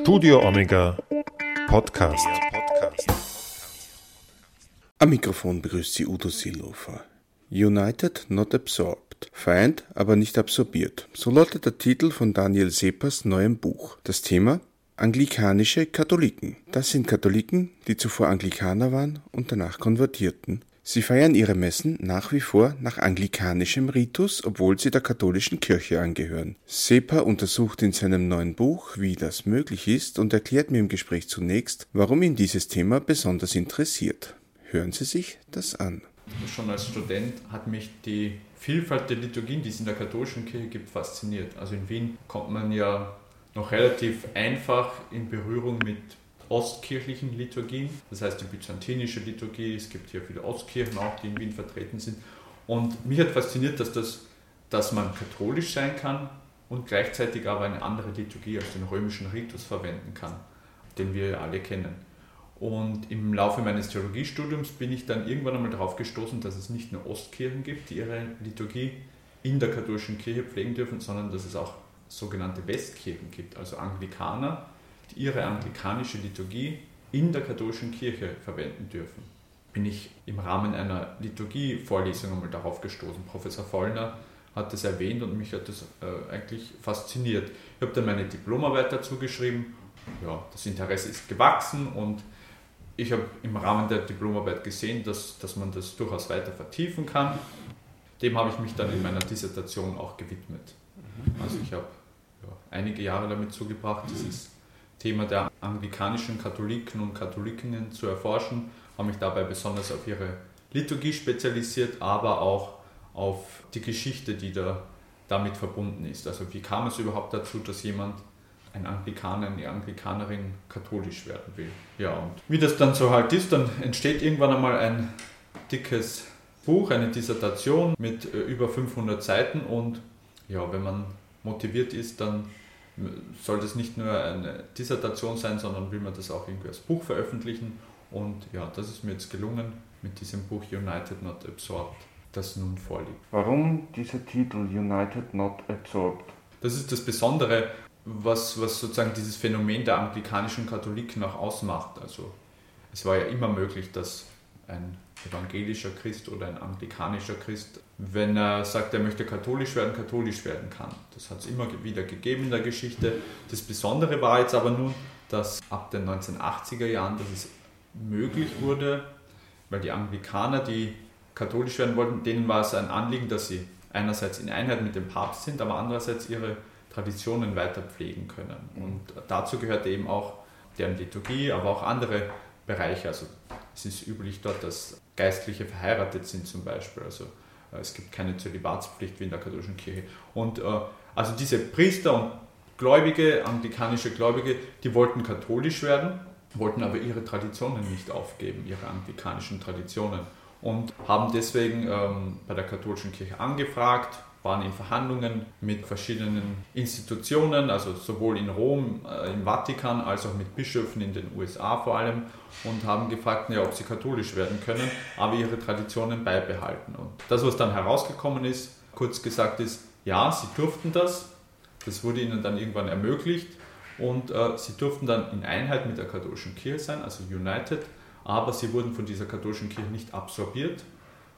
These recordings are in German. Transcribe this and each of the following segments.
Studio Omega Podcast. Am Mikrofon begrüßt Sie Udo Seelofer. United, not absorbed. Vereint, aber nicht absorbiert. So lautet der Titel von Daniel Sepers neuem Buch. Das Thema Anglikanische Katholiken. Das sind Katholiken, die zuvor Anglikaner waren und danach konvertierten. Sie feiern ihre Messen nach wie vor nach anglikanischem Ritus, obwohl sie der katholischen Kirche angehören. Sepa untersucht in seinem neuen Buch, wie das möglich ist und erklärt mir im Gespräch zunächst, warum ihn dieses Thema besonders interessiert. Hören Sie sich das an. Schon als Student hat mich die Vielfalt der Liturgien, die es in der katholischen Kirche gibt, fasziniert. Also in Wien kommt man ja noch relativ einfach in Berührung mit ostkirchlichen Liturgien, das heißt die byzantinische Liturgie, es gibt hier viele Ostkirchen auch, die in Wien vertreten sind. Und mich hat fasziniert, dass, das, dass man katholisch sein kann und gleichzeitig aber eine andere Liturgie als den römischen Ritus verwenden kann, den wir alle kennen. Und im Laufe meines Theologiestudiums bin ich dann irgendwann einmal darauf gestoßen, dass es nicht nur Ostkirchen gibt, die ihre Liturgie in der katholischen Kirche pflegen dürfen, sondern dass es auch sogenannte Westkirchen gibt, also Anglikaner, ihre anglikanische Liturgie in der katholischen Kirche verwenden dürfen. Bin ich im Rahmen einer Liturgievorlesung einmal darauf gestoßen. Professor Vollner hat das erwähnt und mich hat das äh, eigentlich fasziniert. Ich habe dann meine Diplomarbeit dazu geschrieben. Ja, das Interesse ist gewachsen und ich habe im Rahmen der Diplomarbeit gesehen, dass, dass man das durchaus weiter vertiefen kann. Dem habe ich mich dann in meiner Dissertation auch gewidmet. Also ich habe ja, einige Jahre damit zugebracht, dieses Thema der anglikanischen Katholiken und Katholikinnen zu erforschen, habe mich dabei besonders auf ihre Liturgie spezialisiert, aber auch auf die Geschichte, die da damit verbunden ist. Also wie kam es überhaupt dazu, dass jemand, ein Anglikaner, eine Anglikanerin katholisch werden will. Ja, und wie das dann so halt ist, dann entsteht irgendwann einmal ein dickes Buch, eine Dissertation mit äh, über 500 Seiten und ja, wenn man motiviert ist, dann soll das nicht nur eine Dissertation sein, sondern will man das auch irgendwie als Buch veröffentlichen. Und ja, das ist mir jetzt gelungen mit diesem Buch United Not Absorbed, das nun vorliegt. Warum dieser Titel United Not Absorbed? Das ist das Besondere, was, was sozusagen dieses Phänomen der anglikanischen Katholiken auch ausmacht. Also es war ja immer möglich, dass ein evangelischer Christ oder ein anglikanischer Christ, wenn er sagt, er möchte katholisch werden, katholisch werden kann. Das hat es immer wieder gegeben in der Geschichte. Das Besondere war jetzt aber nun, dass ab den 1980er Jahren, dass es möglich wurde, weil die Anglikaner, die katholisch werden wollten, denen war es ein Anliegen, dass sie einerseits in Einheit mit dem Papst sind, aber andererseits ihre Traditionen weiter pflegen können. Und dazu gehört eben auch deren Liturgie, aber auch andere Bereiche. Also es ist üblich dort, dass Geistliche verheiratet sind zum Beispiel. Also äh, es gibt keine Zölibatspflicht wie in der katholischen Kirche. Und äh, also diese Priester und Gläubige, anglikanische Gläubige, die wollten katholisch werden, wollten aber ihre Traditionen nicht aufgeben, ihre anglikanischen Traditionen. Und haben deswegen ähm, bei der katholischen Kirche angefragt, waren in Verhandlungen mit verschiedenen Institutionen, also sowohl in Rom, äh, im Vatikan, als auch mit Bischöfen in den USA vor allem und haben gefragt, ja, ob sie katholisch werden können, aber ihre Traditionen beibehalten. Und das, was dann herausgekommen ist, kurz gesagt ist, ja, sie durften das, das wurde ihnen dann irgendwann ermöglicht. Und äh, sie durften dann in Einheit mit der katholischen Kirche sein, also United, aber sie wurden von dieser katholischen Kirche nicht absorbiert,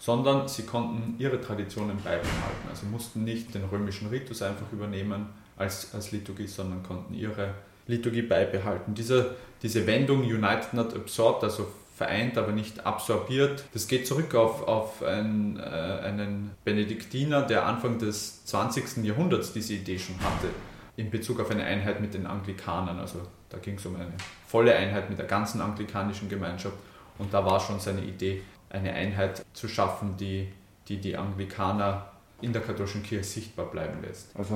sondern sie konnten ihre Traditionen beibehalten. Also mussten nicht den römischen Ritus einfach übernehmen als, als Liturgie, sondern konnten ihre Liturgie beibehalten. Diese, diese Wendung United not absorbed, also vereint, aber nicht absorbiert, das geht zurück auf, auf einen, äh, einen Benediktiner, der Anfang des 20. Jahrhunderts diese Idee schon hatte, in Bezug auf eine Einheit mit den Anglikanern. Also da ging es um eine volle Einheit mit der ganzen anglikanischen Gemeinschaft und da war schon seine Idee, eine Einheit zu schaffen, die die, die Anglikaner in der katholischen Kirche sichtbar bleiben lässt. Also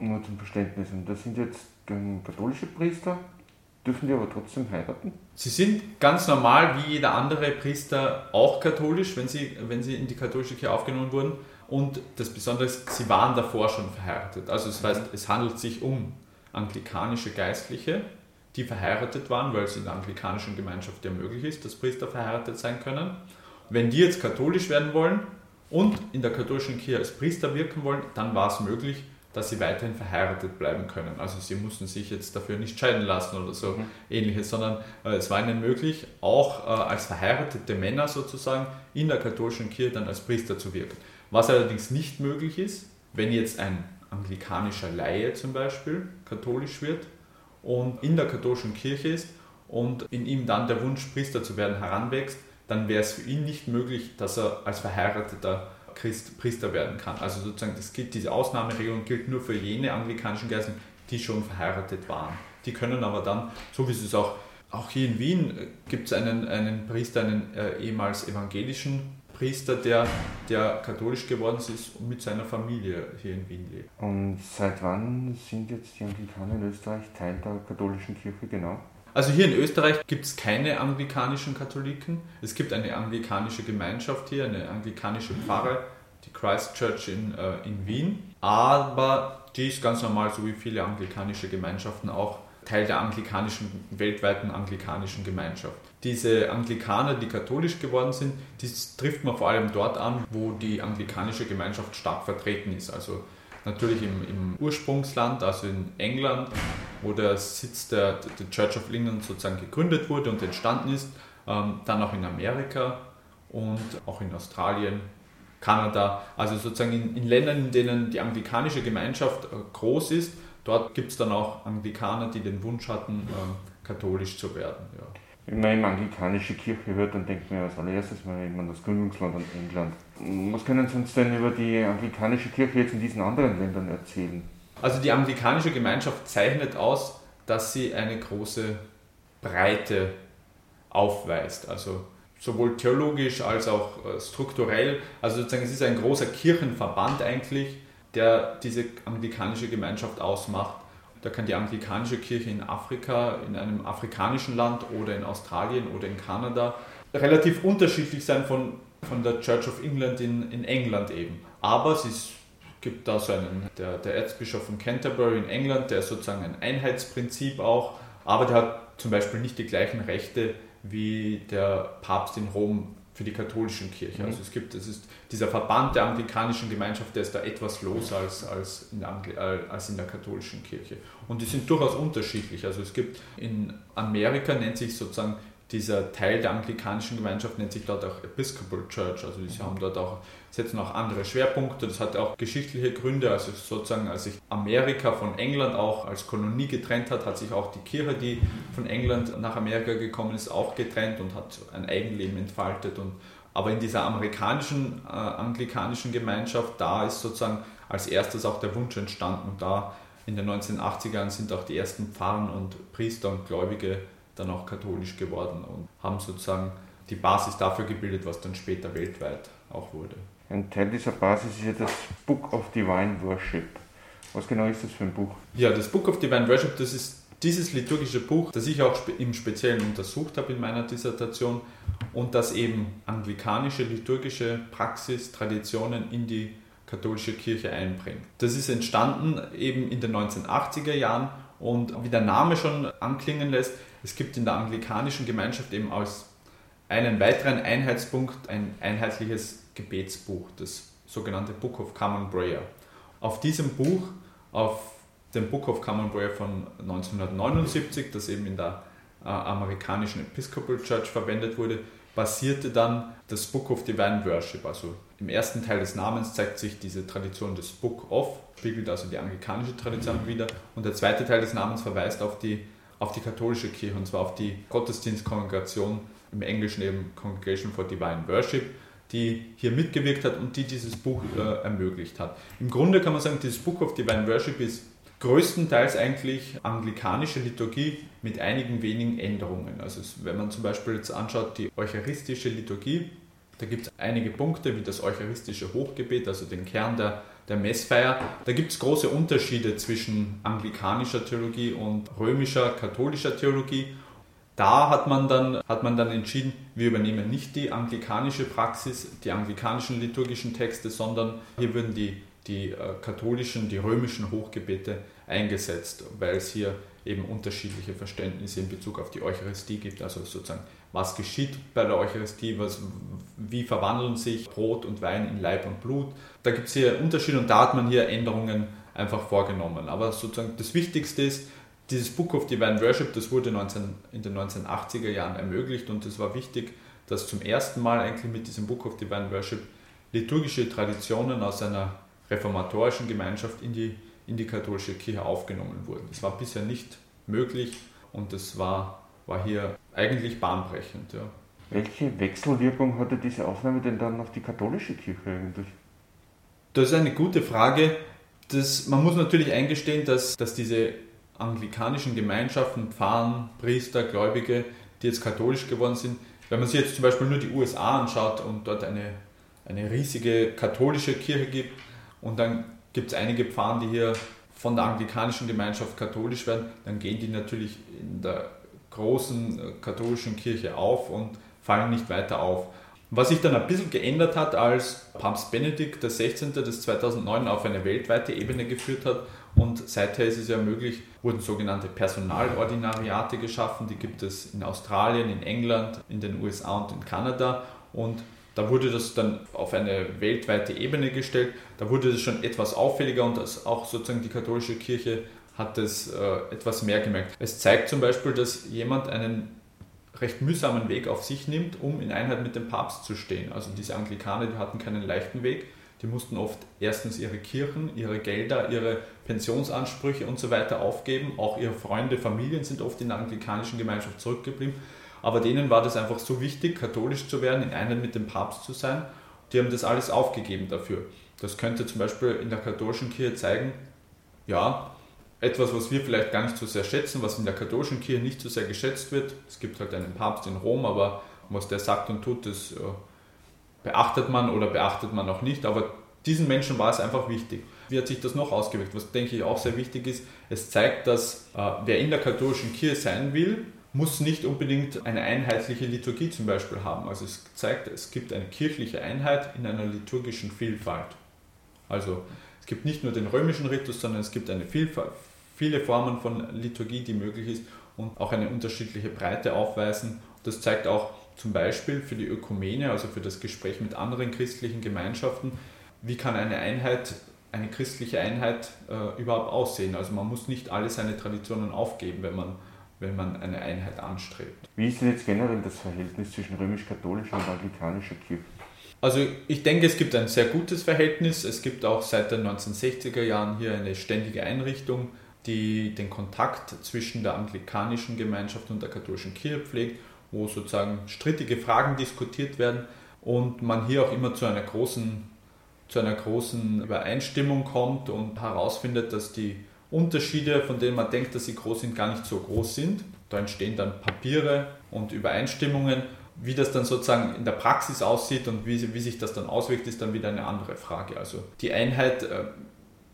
nur zum Verständnis, und das sind jetzt katholische Priester, dürfen die aber trotzdem heiraten? Sie sind ganz normal wie jeder andere Priester auch katholisch, wenn sie, wenn sie in die katholische Kirche aufgenommen wurden. Und das Besondere ist, sie waren davor schon verheiratet. Also das heißt, es handelt sich um anglikanische Geistliche, die verheiratet waren, weil es in der anglikanischen Gemeinschaft ja möglich ist, dass Priester verheiratet sein können. Wenn die jetzt katholisch werden wollen und in der katholischen Kirche als Priester wirken wollen, dann war es möglich, dass sie weiterhin verheiratet bleiben können. Also sie mussten sich jetzt dafür nicht scheiden lassen oder so mhm. ähnliches, sondern äh, es war ihnen möglich, auch äh, als verheiratete Männer sozusagen in der katholischen Kirche dann als Priester zu wirken. Was allerdings nicht möglich ist, wenn jetzt ein anglikanischer Laie zum Beispiel katholisch wird und in der katholischen Kirche ist und in ihm dann der Wunsch, Priester zu werden, heranwächst, dann wäre es für ihn nicht möglich, dass er als verheirateter Christ Priester werden kann. Also sozusagen, das gilt, diese Ausnahmeregelung gilt nur für jene anglikanischen Geistlichen, die schon verheiratet waren. Die können aber dann, so wie es auch, auch hier in Wien äh, gibt es einen, einen Priester, einen äh, ehemals evangelischen Priester, der, der katholisch geworden ist und mit seiner Familie hier in Wien lebt. Und seit wann sind jetzt die Anglikaner in Österreich Teil der katholischen Kirche genau? Also hier in Österreich gibt es keine anglikanischen Katholiken. Es gibt eine anglikanische Gemeinschaft hier, eine anglikanische Pfarre, die Christ Church in, äh, in Wien. Aber die ist ganz normal, so wie viele anglikanische Gemeinschaften auch, Teil der anglikanischen, weltweiten anglikanischen Gemeinschaft. Diese Anglikaner, die katholisch geworden sind, das trifft man vor allem dort an, wo die anglikanische Gemeinschaft stark vertreten ist. Also natürlich im, im Ursprungsland, also in England, wo der Sitz der, der Church of England sozusagen gegründet wurde und entstanden ist, ähm, dann auch in Amerika und auch in Australien, Kanada, also sozusagen in, in Ländern, in denen die anglikanische Gemeinschaft äh, groß ist, dort gibt es dann auch Anglikaner, die den Wunsch hatten, äh, katholisch zu werden. Ja. Wenn man immer anglikanische Kirche hört, dann denkt man als allererstes mal immer an das Gründungsland an England. Was können Sie uns denn über die anglikanische Kirche jetzt in diesen anderen Ländern erzählen? Also die anglikanische Gemeinschaft zeichnet aus, dass sie eine große Breite aufweist. Also sowohl theologisch als auch äh, strukturell. Also sozusagen es ist ein großer Kirchenverband eigentlich, der diese anglikanische Gemeinschaft ausmacht. Da kann die anglikanische Kirche in Afrika, in einem afrikanischen Land oder in Australien oder in Kanada relativ unterschiedlich sein von, von der Church of England in, in England eben. Aber es gibt da so einen, der, der Erzbischof von Canterbury in England, der ist sozusagen ein Einheitsprinzip auch, aber der hat zum Beispiel nicht die gleichen Rechte wie der Papst in Rom für die katholischen Kirche. Mhm. Also es gibt, es ist dieser Verband der anglikanischen Gemeinschaft, der ist da etwas loser als, als, in äh, als in der katholischen Kirche. Und die sind durchaus unterschiedlich. Also es gibt in Amerika nennt sich sozusagen dieser Teil der anglikanischen Gemeinschaft nennt sich dort auch Episcopal Church. Also sie haben dort auch, setzen auch andere Schwerpunkte. Das hat auch geschichtliche Gründe. Also sozusagen, als sich Amerika von England auch als Kolonie getrennt hat, hat sich auch die Kirche, die von England nach Amerika gekommen ist, auch getrennt und hat ein Eigenleben entfaltet. Und, aber in dieser amerikanischen äh, anglikanischen Gemeinschaft, da ist sozusagen als erstes auch der Wunsch entstanden. Und da in den 1980ern sind auch die ersten Pfarren und Priester und Gläubige dann auch katholisch geworden und haben sozusagen die Basis dafür gebildet, was dann später weltweit auch wurde. Ein Teil dieser Basis ist ja das Book of Divine Worship. Was genau ist das für ein Buch? Ja, das Book of Divine Worship, das ist dieses liturgische Buch, das ich auch im Speziellen untersucht habe in meiner Dissertation und das eben anglikanische liturgische Praxis, Traditionen in die katholische Kirche einbringt. Das ist entstanden eben in den 1980er Jahren und wie der Name schon anklingen lässt, es gibt in der anglikanischen Gemeinschaft eben als einen weiteren Einheitspunkt ein einheitliches Gebetsbuch, das sogenannte Book of Common Prayer. Auf diesem Buch, auf dem Book of Common Prayer von 1979, das eben in der äh, amerikanischen Episcopal Church verwendet wurde, basierte dann das Book of Divine Worship. Also im ersten Teil des Namens zeigt sich diese Tradition des Book of, spiegelt also die anglikanische Tradition wieder. Und der zweite Teil des Namens verweist auf die, auf die katholische Kirche, und zwar auf die Gottesdienstkongregation, im Englischen eben Congregation for Divine Worship, die hier mitgewirkt hat und die dieses Buch äh, ermöglicht hat. Im Grunde kann man sagen, dieses Book of Divine Worship ist größtenteils eigentlich anglikanische Liturgie mit einigen wenigen Änderungen. Also wenn man zum Beispiel jetzt anschaut, die eucharistische Liturgie, da gibt es einige Punkte wie das eucharistische Hochgebet, also den Kern der, der Messfeier. Da gibt es große Unterschiede zwischen anglikanischer Theologie und römischer, katholischer Theologie. Da hat man, dann, hat man dann entschieden, wir übernehmen nicht die anglikanische Praxis, die anglikanischen liturgischen Texte, sondern hier würden die die äh, katholischen, die römischen Hochgebete eingesetzt, weil es hier eben unterschiedliche Verständnisse in Bezug auf die Eucharistie gibt. Also sozusagen, was geschieht bei der Eucharistie, was, wie verwandeln sich Brot und Wein in Leib und Blut. Da gibt es hier Unterschiede und da hat man hier Änderungen einfach vorgenommen. Aber sozusagen das Wichtigste ist, dieses Book of Divine Worship, das wurde 19, in den 1980er Jahren ermöglicht und es war wichtig, dass zum ersten Mal eigentlich mit diesem Book of Divine Worship liturgische Traditionen aus einer reformatorischen Gemeinschaft in die, in die katholische Kirche aufgenommen wurden. Das war bisher nicht möglich und das war, war hier eigentlich bahnbrechend. Ja. Welche Wechselwirkung hatte diese Aufnahme denn dann auf die katholische Kirche eigentlich? Das ist eine gute Frage. Das, man muss natürlich eingestehen, dass, dass diese anglikanischen Gemeinschaften, Pfarren, Priester, Gläubige, die jetzt katholisch geworden sind, wenn man sich jetzt zum Beispiel nur die USA anschaut und dort eine, eine riesige katholische Kirche gibt und dann gibt es einige Pfarren, die hier von der anglikanischen Gemeinschaft katholisch werden, dann gehen die natürlich in der großen äh, katholischen Kirche auf und fallen nicht weiter auf. Was sich dann ein bisschen geändert hat, als Papst Benedikt XVI. das 2009 auf eine weltweite Ebene geführt hat und seither ist es ja möglich, wurden sogenannte Personalordinariate geschaffen, die gibt es in Australien, in England, in den USA und in Kanada und da wurde das dann auf eine weltweite Ebene gestellt. Da wurde das schon etwas auffälliger und auch sozusagen die katholische Kirche hat es äh, etwas mehr gemerkt. Es zeigt zum Beispiel, dass jemand einen recht mühsamen Weg auf sich nimmt, um in Einheit mit dem Papst zu stehen. Also diese Anglikaner, die hatten keinen leichten Weg. Die mussten oft erstens ihre Kirchen, ihre Gelder, ihre Pensionsansprüche und so weiter aufgeben. Auch ihre Freunde, Familien sind oft in der anglikanischen Gemeinschaft zurückgeblieben. Aber denen war das einfach so wichtig, katholisch zu werden, in Einheit mit dem Papst zu sein. Die haben das alles aufgegeben dafür. Das könnte zum Beispiel in der katholischen Kirche zeigen, ja, etwas, was wir vielleicht gar nicht so sehr schätzen, was in der katholischen Kirche nicht so sehr geschätzt wird. Es gibt halt einen Papst in Rom, aber was der sagt und tut, das äh, beachtet man oder beachtet man auch nicht. Aber diesen Menschen war es einfach wichtig. Wie hat sich das noch ausgewirkt? Was denke ich auch sehr wichtig ist, es zeigt, dass äh, wer in der katholischen Kirche sein will, muss nicht unbedingt eine einheitliche Liturgie zum Beispiel haben. Also es zeigt, es gibt eine kirchliche Einheit in einer liturgischen Vielfalt. Also es gibt nicht nur den römischen Ritus, sondern es gibt eine Vielfalt, viele Formen von Liturgie, die möglich ist und auch eine unterschiedliche Breite aufweisen. Das zeigt auch zum Beispiel für die Ökumene, also für das Gespräch mit anderen christlichen Gemeinschaften, wie kann eine Einheit, eine christliche Einheit äh, überhaupt aussehen. Also man muss nicht alle seine Traditionen aufgeben, wenn man, wenn man eine Einheit anstrebt. Wie ist denn jetzt generell das Verhältnis zwischen römisch-katholischer und anglikanischer Kirche? Also ich denke, es gibt ein sehr gutes Verhältnis. Es gibt auch seit den 1960er Jahren hier eine ständige Einrichtung, die den Kontakt zwischen der anglikanischen Gemeinschaft und der katholischen Kirche pflegt, wo sozusagen strittige Fragen diskutiert werden und man hier auch immer zu einer großen, zu einer großen Übereinstimmung kommt und herausfindet, dass die Unterschiede, von denen man denkt, dass sie groß sind, gar nicht so groß sind. Da entstehen dann Papiere und Übereinstimmungen. Wie das dann sozusagen in der Praxis aussieht und wie, wie sich das dann auswirkt, ist dann wieder eine andere Frage. Also die Einheit äh,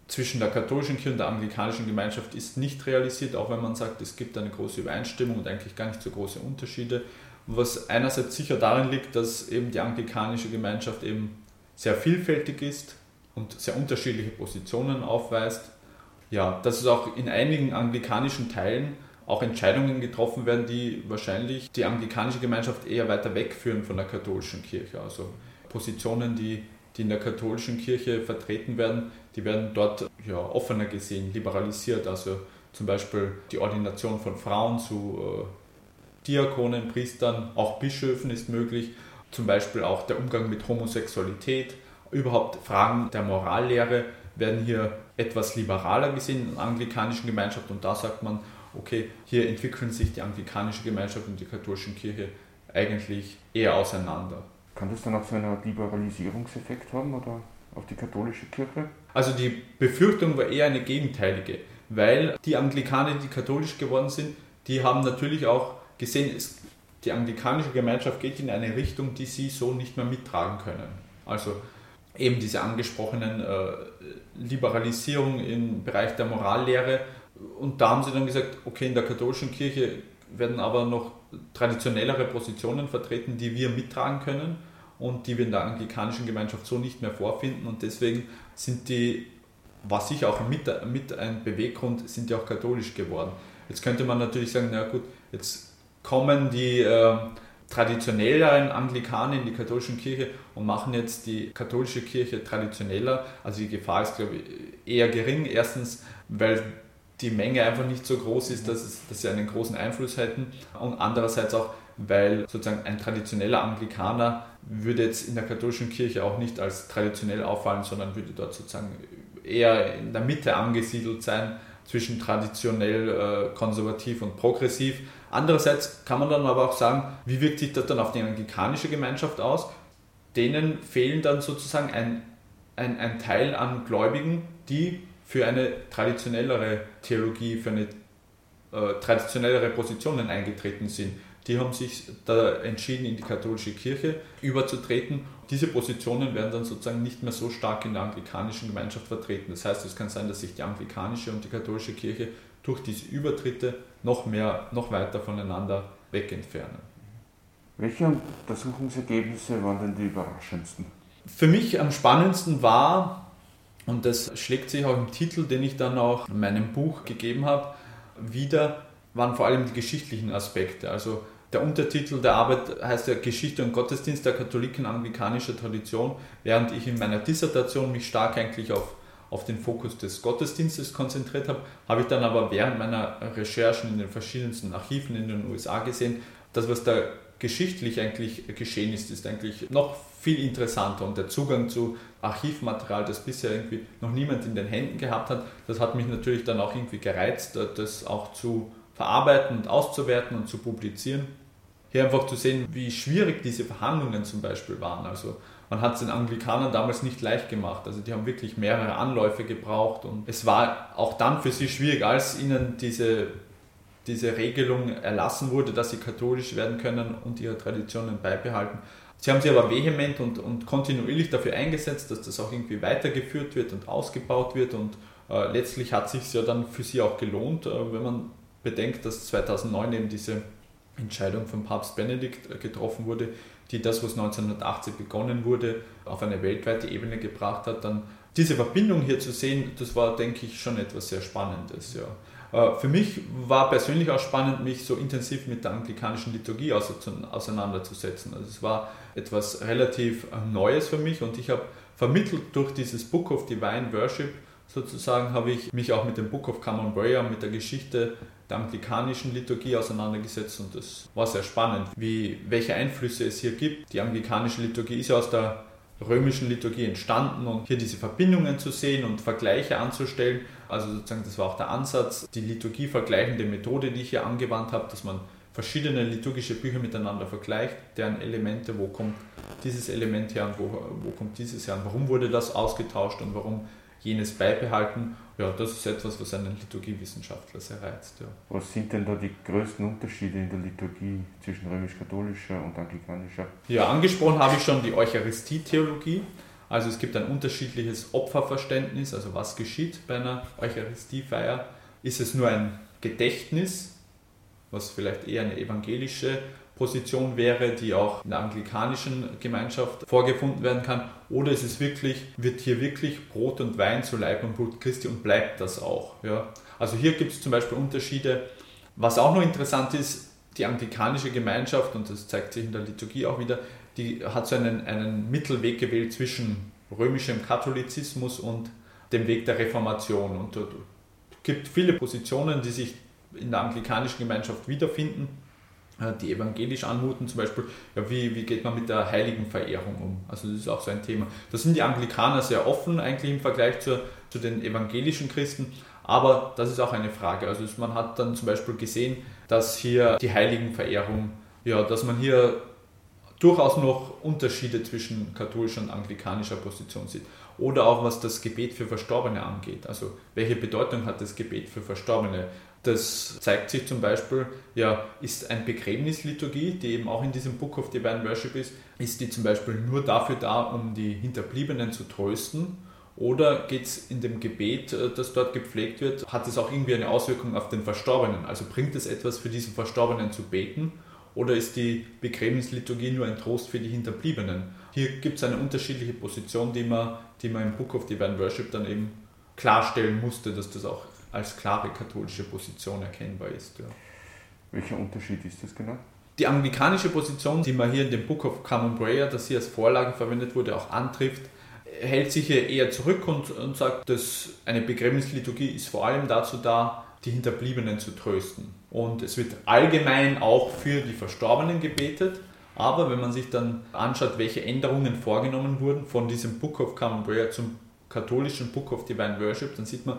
zwischen der katholischen Kirche und der anglikanischen Gemeinschaft ist nicht realisiert, auch wenn man sagt, es gibt eine große Übereinstimmung und eigentlich gar nicht so große Unterschiede. Was einerseits sicher darin liegt, dass eben die anglikanische Gemeinschaft eben sehr vielfältig ist und sehr unterschiedliche Positionen aufweist. Ja, dass es auch in einigen anglikanischen Teilen auch Entscheidungen getroffen werden, die wahrscheinlich die anglikanische Gemeinschaft eher weiter wegführen von der katholischen Kirche. Also Positionen, die die in der katholischen Kirche vertreten werden, die werden dort ja, offener gesehen, liberalisiert. Also zum Beispiel die Ordination von Frauen zu äh, Diakonen, Priestern, auch Bischöfen ist möglich. Zum Beispiel auch der Umgang mit Homosexualität. Überhaupt Fragen der Morallehre werden hier etwas liberaler gesehen in der anglikanischen Gemeinschaft und da sagt man, okay, hier entwickeln sich die anglikanische Gemeinschaft und die katholische Kirche eigentlich eher auseinander. Kann das dann auch so einen Liberalisierungseffekt haben oder auf die katholische Kirche? Also die Befürchtung war eher eine gegenteilige, weil die Anglikaner, die katholisch geworden sind, die haben natürlich auch gesehen, die anglikanische Gemeinschaft geht in eine Richtung, die sie so nicht mehr mittragen können. Also eben diese angesprochenen äh, Liberalisierung im Bereich der Morallehre. Und da haben sie dann gesagt, okay, in der katholischen Kirche werden aber noch traditionellere Positionen vertreten, die wir mittragen können und die wir in der anglikanischen Gemeinschaft so nicht mehr vorfinden. Und deswegen sind die, was ich auch mit, mit ein Beweggrund, sind die auch katholisch geworden. Jetzt könnte man natürlich sagen, na gut, jetzt kommen die, äh, traditionelleren Anglikaner in die katholische Kirche und machen jetzt die katholische Kirche traditioneller. Also die Gefahr ist, glaube ich, eher gering. Erstens, weil die Menge einfach nicht so groß ist, dass, es, dass sie einen großen Einfluss hätten. Und andererseits auch, weil sozusagen ein traditioneller Anglikaner würde jetzt in der katholischen Kirche auch nicht als traditionell auffallen, sondern würde dort sozusagen eher in der Mitte angesiedelt sein, zwischen traditionell äh, konservativ und progressiv. Andererseits kann man dann aber auch sagen, wie wirkt sich das dann auf die anglikanische Gemeinschaft aus? Denen fehlen dann sozusagen ein, ein, ein Teil an Gläubigen, die für eine traditionellere Theologie, für eine äh, traditionellere Positionen eingetreten sind. Die haben sich da entschieden, in die katholische Kirche überzutreten. Diese Positionen werden dann sozusagen nicht mehr so stark in der anglikanischen Gemeinschaft vertreten. Das heißt, es kann sein, dass sich die anglikanische und die katholische Kirche durch diese Übertritte noch mehr, noch weiter voneinander wegentfernen. Welche Untersuchungsergebnisse waren denn die überraschendsten? Für mich am spannendsten war, und das schlägt sich auch im Titel, den ich dann auch in meinem Buch gegeben habe, wieder, waren vor allem die geschichtlichen Aspekte. Also der Untertitel der Arbeit heißt ja Geschichte und Gottesdienst der Katholiken anglikanischer Tradition, während ich in meiner Dissertation mich stark eigentlich auf, auf den Fokus des Gottesdienstes konzentriert habe, habe ich dann aber während meiner Recherchen in den verschiedensten Archiven in den USA gesehen, dass was da geschichtlich eigentlich geschehen ist, ist eigentlich noch viel interessanter und der Zugang zu Archivmaterial, das bisher irgendwie noch niemand in den Händen gehabt hat, das hat mich natürlich dann auch irgendwie gereizt, das auch zu verarbeiten und auszuwerten und zu publizieren hier einfach zu sehen, wie schwierig diese Verhandlungen zum Beispiel waren. Also man hat es den Anglikanern damals nicht leicht gemacht. Also die haben wirklich mehrere Anläufe gebraucht und es war auch dann für sie schwierig, als ihnen diese, diese Regelung erlassen wurde, dass sie katholisch werden können und ihre Traditionen beibehalten. Sie haben sich aber vehement und, und kontinuierlich dafür eingesetzt, dass das auch irgendwie weitergeführt wird und ausgebaut wird und äh, letztlich hat sich ja dann für sie auch gelohnt, äh, wenn man bedenkt, dass 2009 eben diese Entscheidung von Papst Benedikt äh, getroffen wurde, die das, was 1980 begonnen wurde, auf eine weltweite Ebene gebracht hat, dann diese Verbindung hier zu sehen, das war, denke ich, schon etwas sehr Spannendes. Ja. Äh, für mich war persönlich auch spannend, mich so intensiv mit der anglikanischen Liturgie auseinanderzusetzen. Also es war etwas relativ äh, Neues für mich und ich habe vermittelt durch dieses Book of Divine Worship sozusagen, habe ich mich auch mit dem Book of Common Prayer, mit der Geschichte der anglikanischen Liturgie auseinandergesetzt und das war sehr spannend, wie, welche Einflüsse es hier gibt. Die anglikanische Liturgie ist ja aus der römischen Liturgie entstanden und hier diese Verbindungen zu sehen und Vergleiche anzustellen. Also sozusagen, das war auch der Ansatz, die Liturgie vergleichende Methode, die ich hier angewandt habe, dass man verschiedene liturgische Bücher miteinander vergleicht, deren Elemente, wo kommt dieses Element her und wo, wo kommt dieses her und warum wurde das ausgetauscht und warum jenes beibehalten. Ja, das ist etwas, was einen Liturgiewissenschaftler sehr reizt. Ja. Was sind denn da die größten Unterschiede in der Liturgie zwischen römisch-katholischer und anglikanischer? Ja, angesprochen habe ich schon die Eucharistie-Theologie. Also es gibt ein unterschiedliches Opferverständnis, also was geschieht bei einer Eucharistiefeier. Ist es nur ein Gedächtnis, was vielleicht eher eine evangelische Position wäre, die auch in der anglikanischen Gemeinschaft vorgefunden werden kann, oder ist es wirklich, wird hier wirklich Brot und Wein zu Leib und Blut Christi und bleibt das auch. Ja? Also hier gibt es zum Beispiel Unterschiede. Was auch noch interessant ist, die anglikanische Gemeinschaft, und das zeigt sich in der Liturgie auch wieder, die hat so einen, einen Mittelweg gewählt zwischen römischem Katholizismus und dem Weg der Reformation. Und es gibt viele Positionen, die sich in der anglikanischen Gemeinschaft wiederfinden die evangelisch anmuten, zum Beispiel, ja, wie, wie geht man mit der Heiligenverehrung um? Also das ist auch so ein Thema. Da sind die Anglikaner sehr offen eigentlich im Vergleich zu, zu den evangelischen Christen, aber das ist auch eine Frage. Also man hat dann zum Beispiel gesehen, dass hier die Heiligenverehrung, ja, dass man hier durchaus noch Unterschiede zwischen katholischer und anglikanischer Position sieht. Oder auch was das Gebet für Verstorbene angeht. Also welche Bedeutung hat das Gebet für Verstorbene? Das zeigt sich zum Beispiel, ja, ist ein Begräbnisliturgie, die eben auch in diesem Book of Divine Worship ist, ist die zum Beispiel nur dafür da, um die Hinterbliebenen zu trösten? Oder geht es in dem Gebet, äh, das dort gepflegt wird, hat es auch irgendwie eine Auswirkung auf den Verstorbenen? Also bringt es etwas für diesen Verstorbenen zu beten? Oder ist die Begräbnisliturgie nur ein Trost für die Hinterbliebenen? Hier gibt es eine unterschiedliche Position, die man, die man im Book of Divine Worship dann eben klarstellen musste, dass das auch als klare katholische Position erkennbar ist. Ja. Welcher Unterschied ist das genau? die anglikanische Position, die man hier in dem Book of Common Prayer, das hier als Vorlage verwendet wurde, auch antrifft, hält sich hier eher zurück und, und sagt, dass eine Begräbnisliturgie ist vor allem dazu da, die Hinterbliebenen zu trösten. Und es wird allgemein auch für die Verstorbenen gebetet. Aber wenn man sich dann anschaut, welche Änderungen vorgenommen wurden von diesem Book of Common Prayer zum katholischen Book of Divine Worship, dann sieht man,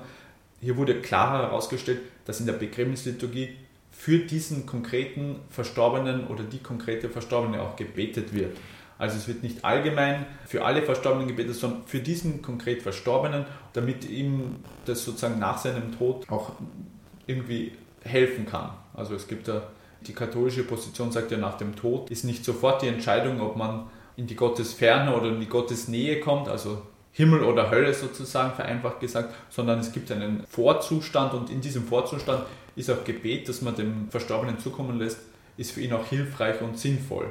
hier wurde klarer herausgestellt, dass in der Begräbnisliturgie für diesen konkreten Verstorbenen oder die konkrete Verstorbene auch gebetet wird. Also es wird nicht allgemein für alle Verstorbenen gebetet, sondern für diesen konkret Verstorbenen, damit ihm das sozusagen nach seinem Tod auch irgendwie helfen kann. Also es gibt da, die katholische Position sagt ja, nach dem Tod ist nicht sofort die Entscheidung, ob man in die Gottesferne oder in die Gottesnähe kommt, also Himmel oder Hölle sozusagen vereinfacht gesagt, sondern es gibt einen Vorzustand und in diesem Vorzustand ist auch Gebet, das man dem Verstorbenen zukommen lässt, ist für ihn auch hilfreich und sinnvoll.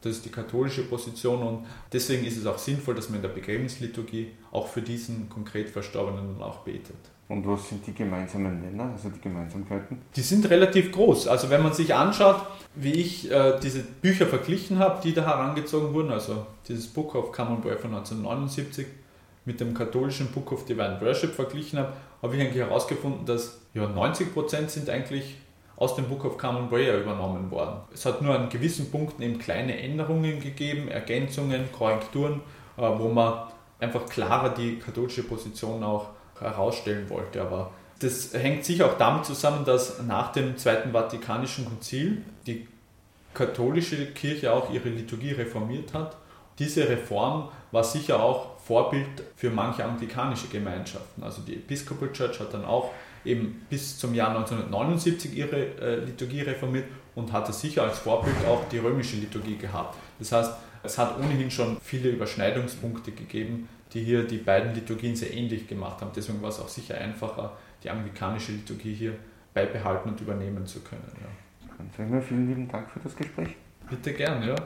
Das ist die katholische Position und deswegen ist es auch sinnvoll, dass man in der Begräbnisliturgie auch für diesen konkret Verstorbenen auch betet. Und was sind die gemeinsamen Nenner, also die Gemeinsamkeiten? Die sind relativ groß. Also wenn man sich anschaut, wie ich äh, diese Bücher verglichen habe, die da herangezogen wurden, also dieses Book of Common Prayer von 1979 mit dem katholischen Book of Divine Worship verglichen habe, habe ich eigentlich herausgefunden, dass ja, 90% sind eigentlich aus dem Book of Common Prayer übernommen worden. Es hat nur an gewissen Punkten eben kleine Änderungen gegeben, Ergänzungen, Korrekturen, äh, wo man einfach klarer die katholische Position auch herausstellen wollte. Aber das hängt sicher auch damit zusammen, dass nach dem Zweiten Vatikanischen Konzil die katholische Kirche auch ihre Liturgie reformiert hat. Diese Reform war sicher auch Vorbild für manche anglikanische Gemeinschaften. Also die Episcopal Church hat dann auch eben bis zum Jahr 1979 ihre äh, Liturgie reformiert und hatte sicher als Vorbild auch die römische Liturgie gehabt. Das heißt, es hat ohnehin schon viele Überschneidungspunkte gegeben, die hier die beiden Liturgien sehr ähnlich gemacht haben. Deswegen war es auch sicher einfacher, die anglikanische Liturgie hier beibehalten und übernehmen zu können. Ja. Dann sagen wir vielen lieben Dank für das Gespräch. Bitte gern, ja.